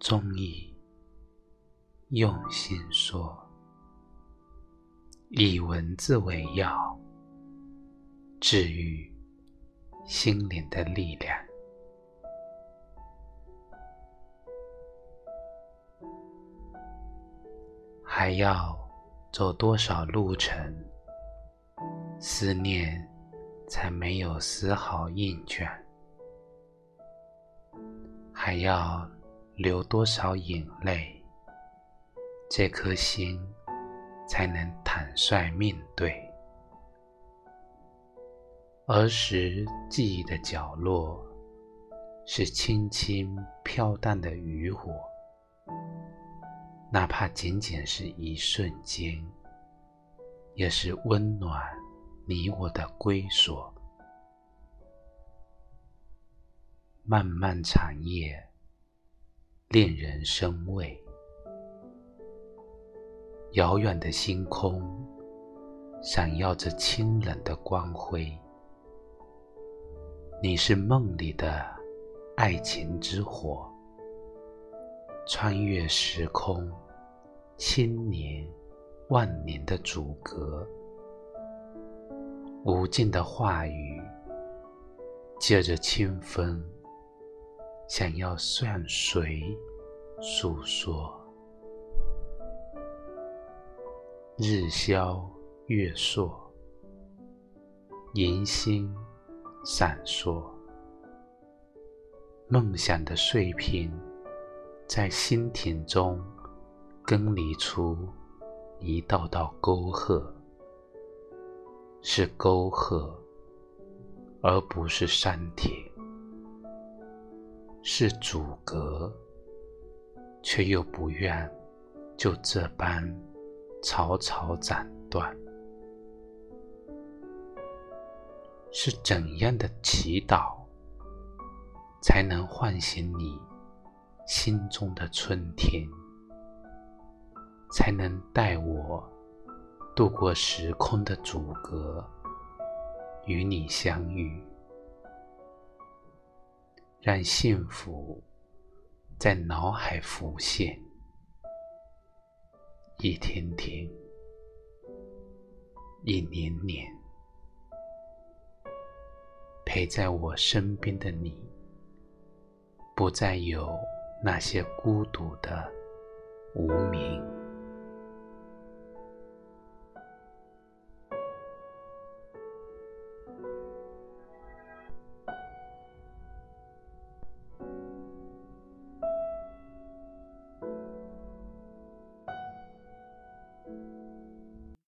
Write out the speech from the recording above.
中意，用心说，以文字为药，治愈心灵的力量。还要走多少路程，思念才没有丝毫厌倦？还要流多少眼泪，这颗心才能坦率面对？儿时记忆的角落，是轻轻飘荡的渔火。哪怕仅仅是一瞬间，也是温暖你我的归所。漫漫长夜，令人生畏。遥远的星空，闪耀着清冷的光辉。你是梦里的爱情之火。穿越时空，千年万年的阻隔，无尽的话语，借着清风，想要向谁诉说？日消月朔，银星闪烁，梦想的碎片。在心田中耕犁出一道道沟壑，是沟壑，而不是山铁；是阻隔，却又不愿就这般草草斩断。是怎样的祈祷，才能唤醒你？心中的春天，才能带我渡过时空的阻隔，与你相遇，让幸福在脑海浮现，一天天，一年年，陪在我身边的你，不再有。那些孤独的无名。